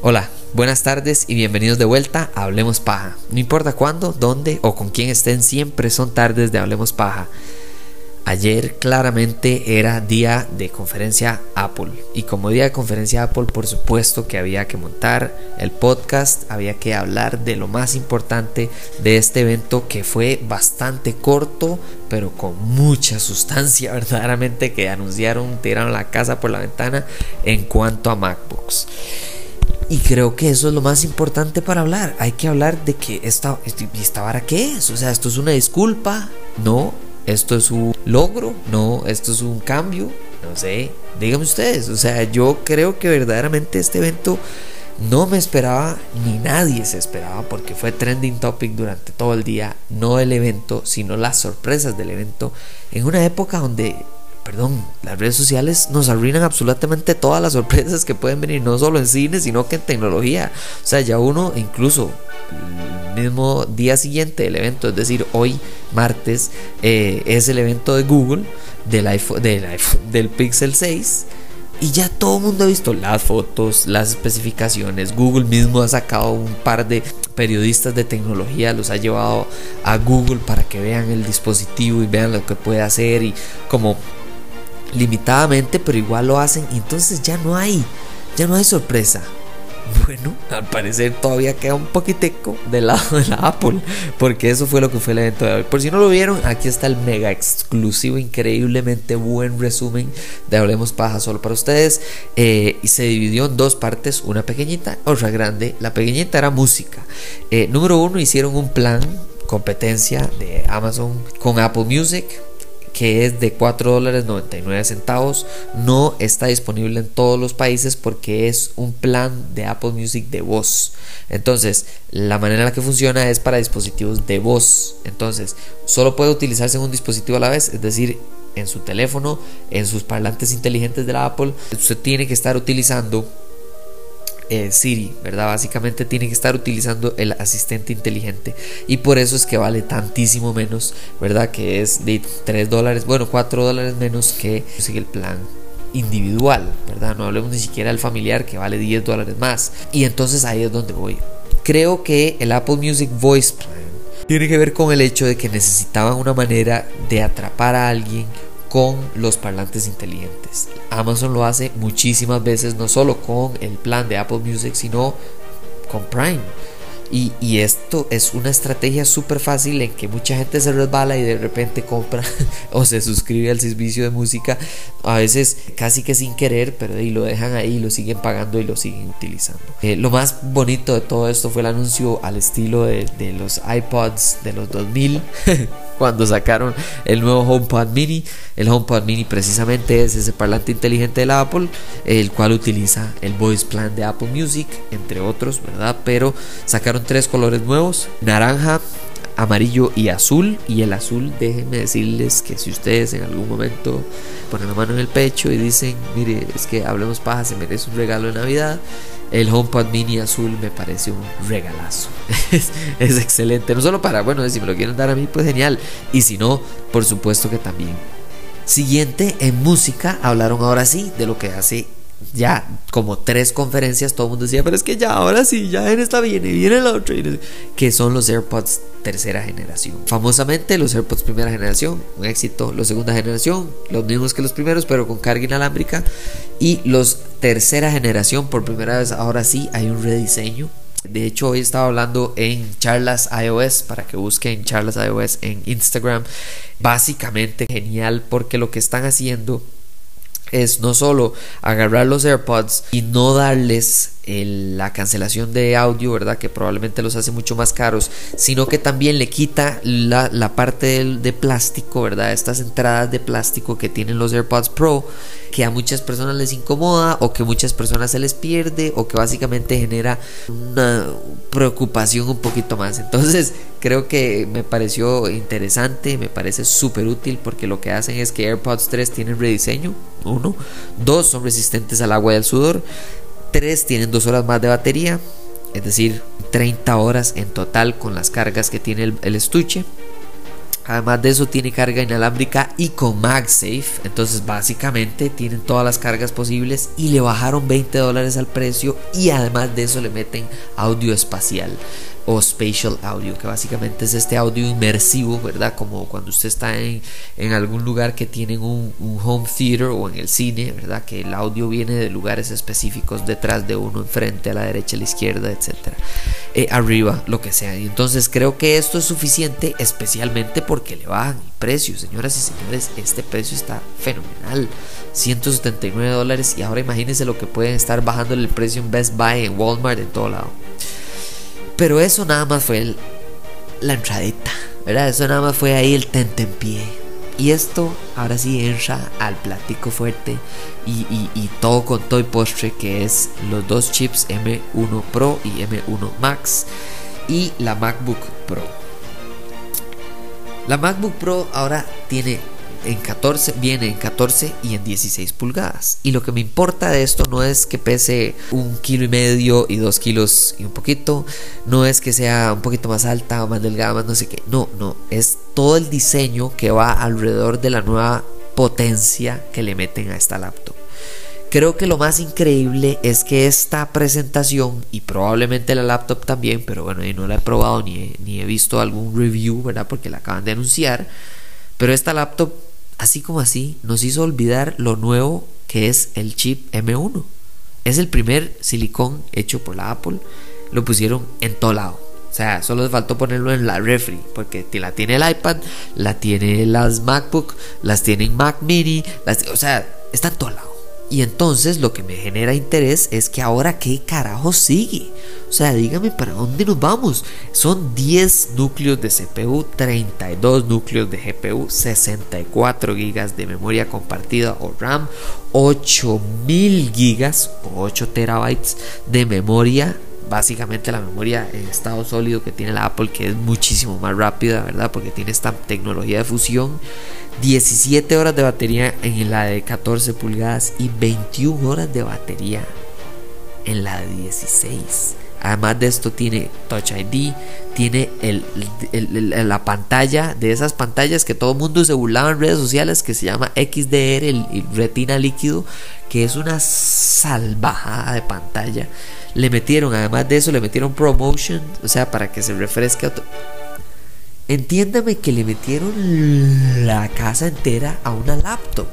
Hola, buenas tardes y bienvenidos de vuelta a Hablemos Paja. No importa cuándo, dónde o con quién estén, siempre son tardes de Hablemos Paja. Ayer claramente era día de conferencia Apple y como día de conferencia Apple por supuesto que había que montar el podcast, había que hablar de lo más importante de este evento que fue bastante corto pero con mucha sustancia verdaderamente que anunciaron, tiraron la casa por la ventana en cuanto a MacBooks. Y creo que eso es lo más importante para hablar. Hay que hablar de que esta, esta vara qué es. O sea, esto es una disculpa. No, esto es un logro, no, esto es un cambio, no sé, díganme ustedes, o sea, yo creo que verdaderamente este evento no me esperaba, ni nadie se esperaba, porque fue trending topic durante todo el día, no el evento, sino las sorpresas del evento, en una época donde perdón, las redes sociales nos arruinan absolutamente todas las sorpresas que pueden venir, no solo en cine, sino que en tecnología. O sea, ya uno incluso el mismo día siguiente del evento, es decir, hoy martes, eh, es el evento de Google del iPhone, del, iPhone, del Pixel 6. Y ya todo el mundo ha visto las fotos, las especificaciones. Google mismo ha sacado un par de periodistas de tecnología, los ha llevado a Google para que vean el dispositivo y vean lo que puede hacer y como limitadamente, pero igual lo hacen. Y entonces ya no hay, ya no hay sorpresa. Bueno, al parecer todavía queda un poquiteco del lado de la Apple, porque eso fue lo que fue el evento de hoy. Por si no lo vieron, aquí está el mega exclusivo, increíblemente buen resumen de Hablemos Paja solo para ustedes. Eh, y se dividió en dos partes, una pequeñita, otra grande. La pequeñita era música. Eh, número uno, hicieron un plan competencia de Amazon con Apple Music que es de 4 dólares 99 centavos. No está disponible en todos los países porque es un plan de Apple Music de voz. Entonces, la manera en la que funciona es para dispositivos de voz. Entonces, solo puede utilizarse en un dispositivo a la vez, es decir, en su teléfono, en sus parlantes inteligentes de la Apple. Usted tiene que estar utilizando eh, Siri, ¿verdad? Básicamente tiene que estar utilizando el asistente inteligente y por eso es que vale tantísimo menos, ¿verdad? Que es de 3 dólares, bueno, 4 dólares menos que el plan individual, ¿verdad? No hablemos ni siquiera del familiar que vale 10 dólares más. Y entonces ahí es donde voy. Creo que el Apple Music Voice Plan tiene que ver con el hecho de que necesitaban una manera de atrapar a alguien con los parlantes inteligentes. Amazon lo hace muchísimas veces, no solo con el plan de Apple Music, sino con Prime. Y, esto es una estrategia súper fácil en que mucha gente se resbala y de repente compra o se suscribe al servicio de música, a veces casi que sin querer, pero y lo dejan ahí, lo siguen pagando y lo siguen utilizando. Eh, lo más bonito de todo esto fue el anuncio al estilo de, los iPods de los 2000. cuando sacaron el nuevo HomePod Mini. El HomePod Mini precisamente es ese parlante inteligente de la Apple, el cual utiliza el Voice Plan de Apple Music, entre otros, ¿verdad? Pero sacaron tres colores nuevos, naranja, amarillo y azul. Y el azul, déjenme decirles que si ustedes en algún momento ponen la mano en el pecho y dicen, mire, es que hablemos paja, se merece un regalo de Navidad el HomePod Mini azul me parece un regalazo. es, excelente. No solo para, bueno, si me lo quieren dar a mí, pues genial. Y si no, por supuesto que también. Siguiente, en música, hablaron ahora sí de lo que hace ya como tres conferencias todo el mundo decía, pero es que ya ahora sí, ya en esta viene, viene la otra, que son los AirPods tercera generación. Famosamente los AirPods primera generación, un éxito, los segunda generación, los mismos que los primeros, pero con carga inalámbrica, y los tercera generación, por primera vez ahora sí hay un rediseño. De hecho, hoy estaba hablando en charlas iOS, para que busquen charlas iOS en Instagram. Básicamente genial porque lo que están haciendo es no solo agarrar los AirPods y no darles la cancelación de audio, ¿verdad? Que probablemente los hace mucho más caros, sino que también le quita la, parte de, plástico, ¿verdad? Estas entradas de plástico que tienen los AirPods Pro, que a muchas personas les incomoda o que muchas personas se les pierde o que básicamente genera una preocupación un poquito más. Entonces, creo que me pareció interesante, me parece súper útil porque lo que hacen es que AirPods 3 tienen rediseño, uno, dos son resistentes al agua y al sudor, tres tienen dos horas más de batería, es decir, 30 horas en total con las cargas que tiene el, estuche. Además de eso tiene carga inalámbrica y con MagSafe. Entonces básicamente tienen todas las cargas posibles y le bajaron 20 dólares al precio y además de eso le meten audio espacial o spatial audio, que básicamente es este audio inmersivo, ¿verdad? Como cuando usted está en, en algún lugar que tienen un, home theater o en el cine, ¿verdad? Que el audio viene de lugares específicos detrás de uno, enfrente, a la derecha, a la izquierda, etcétera, eh, arriba, lo que sea. Y entonces creo que esto es suficiente, especialmente porque le bajan el precio, señoras y señores. Este precio está fenomenal, 179 dólares. Y ahora imagínense lo que pueden estar bajando el precio en Best Buy, en Walmart, en todo lado. Pero eso nada más fue la entradita, ¿verdad? Eso nada más fue ahí el pie Y esto ahora sí entra al platico fuerte y, todo con todo y postre que es los dos chips M1 Pro y M1 Max y la MacBook Pro. La MacBook Pro ahora tiene en 14, viene en 14 y en 16 pulgadas. Y lo que me importa de esto no es que pese un kilo y medio y dos kilos y un poquito, no es que sea un poquito más alta o más delgada, más no sé qué. No, no, es todo el diseño que va alrededor de la nueva potencia que le meten a esta laptop. Creo que lo más increíble es que esta presentación, y probablemente la laptop también, pero bueno, yo no la he probado ni ni he visto algún review, ¿verdad? Porque la acaban de anunciar. Pero esta laptop así como así, nos hizo olvidar lo nuevo que es el chip M1. Es el primer silicón hecho por la Apple. Lo pusieron en todo lado. O sea, solo les faltó ponerlo en la refri, porque la tiene el iPad, la tiene las MacBook, las tienen Mac Mini, o sea, está en todo lado. Y entonces lo que me genera interés es que ahora qué carajo sigue. O sea, dígame para dónde nos vamos. Son 10 núcleos de CPU, 32 núcleos de GPU, 64 GB de memoria compartida o RAM, 8000 GB o 8 terabytes de memoria básicamente la memoria en estado sólido que tiene la Apple, que es muchísimo más rápida, ¿verdad? Porque tiene esta tecnología de fusión. 17 horas de batería en la de 14 pulgadas y 21 horas de batería en la de 16. Además de esto tiene Touch ID, tiene la pantalla de esas pantallas que todo el mundo se burlaba en redes sociales que se llama XDR, el, retina líquido, que es una salvajada de pantalla. Le metieron, además de eso, le metieron promotion, o sea, para que se refresque. Entiéndame que le metieron la casa entera a una laptop.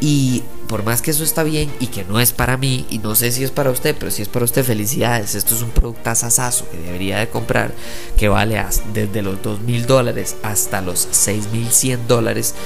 Y por más que eso está bien y que no es para mí, y no sé si es para usted, pero si es para usted, felicidades. Esto es un producto asasazo que debería de comprar, que vale desde los 2 mil dólares hasta los 6 mil 100 dólares.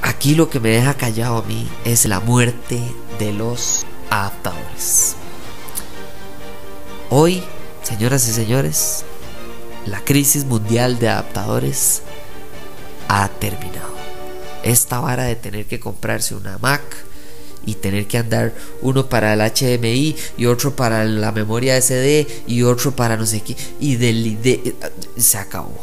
Aquí lo que me deja callado a mí es la muerte de los adaptadores. Hoy, señoras y señores, la crisis mundial de adaptadores ha terminado. Esta vara de tener que comprarse una Mac y tener que andar uno para el HDMI y otro para la memoria SD y otro para no sé qué y del de, se acabó.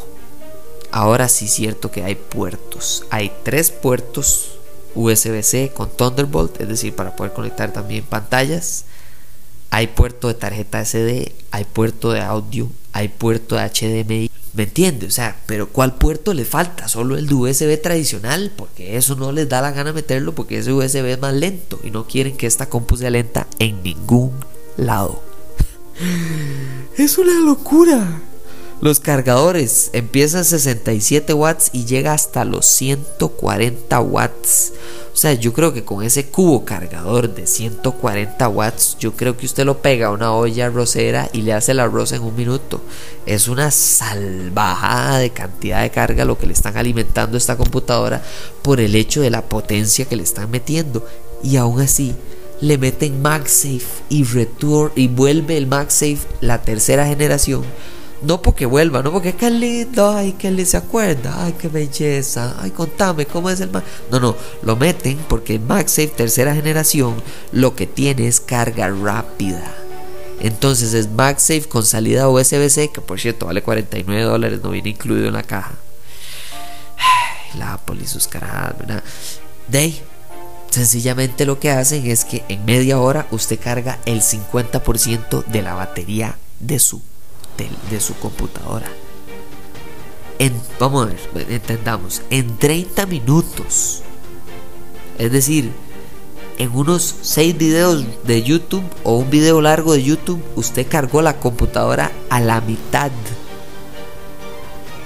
Ahora sí cierto que hay puertos. Hay tres puertos USB-C con Thunderbolt, es decir, para poder conectar también pantallas. Hay puerto de tarjeta SD, hay puerto de audio, hay puerto de HDMI. ¿Me entiende? O sea, pero ¿cuál puerto le falta? Solo el de USB tradicional, porque eso no les da la gana meterlo porque ese USB es más lento y no quieren que esta compu sea lenta en ningún lado. Es una locura. Los cargadores empiezan a 67 watts y llega hasta los 140 watts. O sea, yo creo que con ese cubo cargador de 140 watts, yo creo que usted lo pega a una olla arrocera y le hace el arroz en un minuto. Es una salvajada de cantidad de carga lo que le están alimentando a esta computadora por el hecho de la potencia que le están metiendo. Y aún así, le meten MagSafe y Return y vuelve el MagSafe la tercera generación no porque vuelva, no porque qué lindo, ay, que le se acuerda, ay, qué belleza, ay, contame cómo es el Mac. No, no, lo meten porque MagSafe tercera generación lo que tiene es carga rápida. Entonces es MagSafe con salida USB-C, que por cierto vale 49 dólares, no viene incluido en la caja. la Apple y sus carajas, ¿verdad? De sencillamente lo que hacen es que en media hora usted carga el 50% de la batería de su de, su computadora. en, vamos a ver, entendamos, en 30 minutos. Es decir, en unos 6 videos de YouTube o un video largo de YouTube, usted cargó la computadora a la mitad.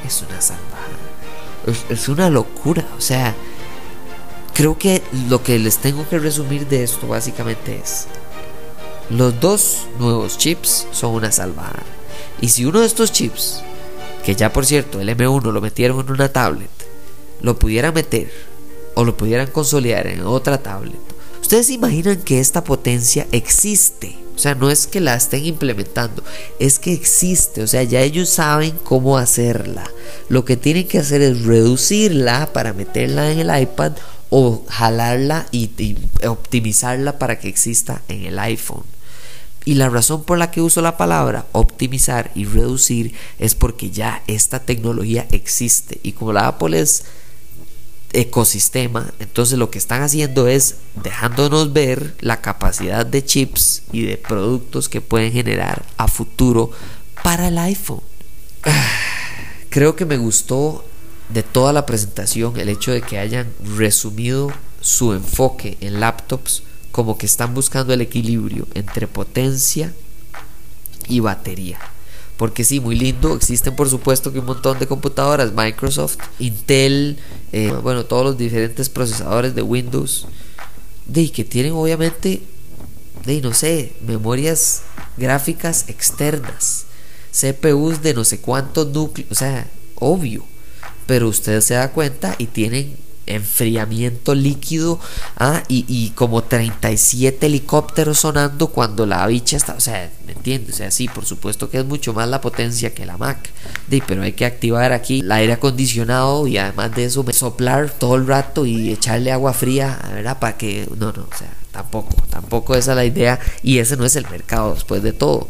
Es una salvada. Es, una locura. O sea, creo que lo que les tengo que resumir de esto básicamente es, los dos nuevos chips son una salvada. Y si uno de estos chips, que ya por cierto el M1 lo metieron en una tablet, lo pudiera meter o lo pudieran consolidar en otra tablet, ustedes imaginan que esta potencia existe. O sea, no es que la estén implementando, es que existe. O sea, ya ellos saben cómo hacerla. Lo que tienen que hacer es reducirla para meterla en el iPad o jalarla y, optimizarla para que exista en el iPhone. Y la razón por la que uso la palabra optimizar y reducir es porque ya esta tecnología existe. Y como la Apple es ecosistema, entonces lo que están haciendo es dejándonos ver la capacidad de chips y de productos que pueden generar a futuro para el iPhone. Creo que me gustó de toda la presentación el hecho de que hayan resumido su enfoque en laptops como que están buscando el equilibrio entre potencia y batería. Porque sí, muy lindo. Existen por supuesto que un montón de computadoras, Microsoft, Intel, eh, bueno, todos los diferentes procesadores de Windows, de que tienen obviamente, de no sé, memorias gráficas externas, CPUs de no sé cuántos núcleos, o sea, obvio. Pero usted se da cuenta y tienen enfriamiento líquido ah, y, como 37 helicópteros sonando cuando la bicha está, o sea, ¿me entiendes? O sea, sí, por supuesto que es mucho más la potencia que la Mac, pero hay que activar aquí el aire acondicionado y además de eso soplar todo el rato y echarle agua fría, ¿verdad? Para que, no, no, o sea, tampoco, tampoco esa es la idea y ese no es el mercado después de todo.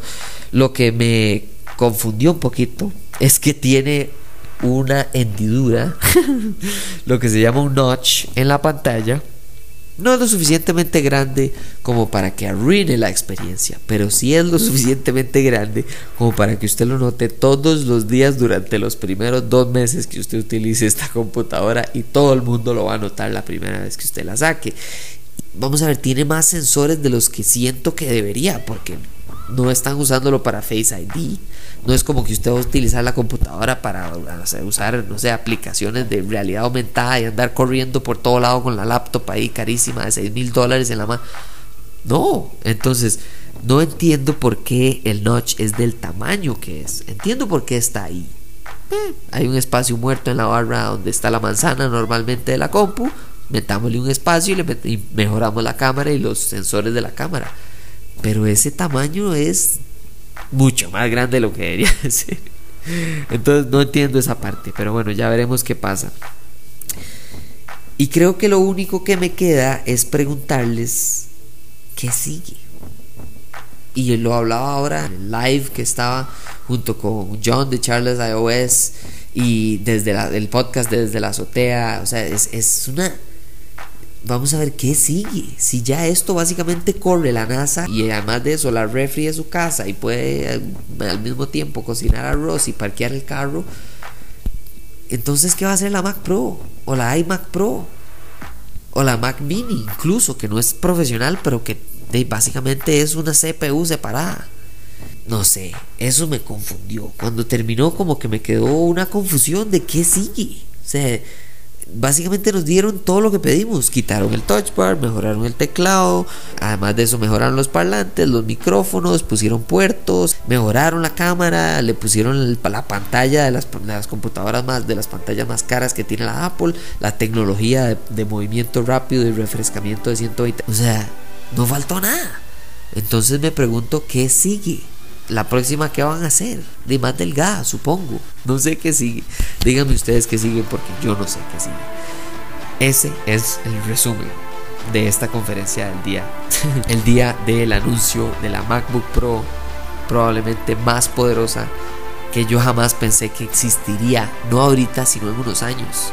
Lo que me confundió un poquito es que tiene una hendidura, lo que se llama un notch en la pantalla. No es lo suficientemente grande como para que arruine la experiencia, pero sí es lo suficientemente grande como para que usted lo note todos los días durante los primeros dos meses que usted utilice esta computadora y todo el mundo lo va a notar la primera vez que usted la saque. Vamos a ver, tiene más sensores de los que siento que debería, porque no están usándolo para Face ID. No es como que usted va a utilizar la computadora para usar, no sé, aplicaciones de realidad aumentada y andar corriendo por todo lado con la laptop ahí carísima de 6 mil dólares en la mano. No, entonces no entiendo por qué el notch es del tamaño que es. Entiendo por qué está ahí. Eh, hay un espacio muerto en la barra donde está la manzana normalmente de la compu. Metámosle un espacio y, y mejoramos la cámara y los sensores de la cámara pero ese tamaño es mucho más grande de lo que debería ser. Entonces no entiendo esa parte, pero bueno, ya veremos qué pasa. Y creo que lo único que me queda es preguntarles qué sigue. Y lo hablaba ahora en el live que estaba junto con John de Charles iOS y desde el podcast desde la azotea. O sea, es, es una vamos a ver qué sigue. Si ya esto básicamente corre la NASA y además de eso la refri de su casa y puede eh, al mismo tiempo cocinar arroz y parquear el carro, entonces ¿qué va a hacer la Mac Pro? O la iMac Pro? O la Mac Mini incluso, que no es profesional, pero que básicamente es una CPU separada. No sé, eso me confundió. Cuando terminó como que me quedó una confusión de qué sigue. O sea, básicamente nos dieron todo lo que pedimos. Quitaron el touch bar, mejoraron el teclado, además de eso mejoraron los parlantes, los micrófonos, pusieron puertos, mejoraron la cámara, le pusieron la pantalla de las, computadoras más, de las pantallas más caras que tiene la Apple, la tecnología de, de movimiento rápido y refrescamiento de 120. O sea, no faltó nada. Entonces me pregunto qué sigue la próxima que van a hacer, de más delgada, supongo. No sé qué sigue. Díganme ustedes qué sigue porque yo no sé qué sigue. Ese es el resumen de esta conferencia del día. el día del anuncio de la MacBook Pro, probablemente más poderosa que yo jamás pensé que existiría, no ahorita, sino en unos años.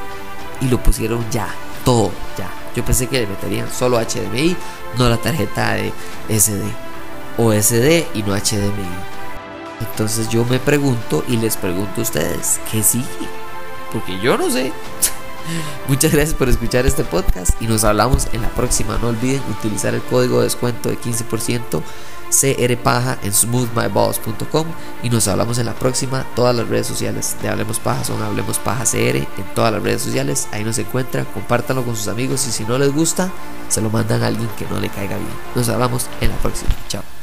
Y lo pusieron ya, todo ya. Yo pensé que le meterían solo HDMI, no la tarjeta de SD OSD y no HDMI. Entonces yo me pregunto y les pregunto a ustedes, ¿qué sigue? porque yo no sé. Muchas gracias por escuchar este podcast y nos hablamos en la próxima. No olviden utilizar el código de descuento de 15% CRPaja en smoothmyballs.com y nos hablamos en la próxima. Todas las redes sociales de Hablemos Paja son Hablemos Paja CR en todas las redes sociales. Ahí nos encuentra, compártanlo con sus amigos y si no les gusta, se lo mandan a alguien que no le caiga bien. Nos hablamos en la próxima. Chao.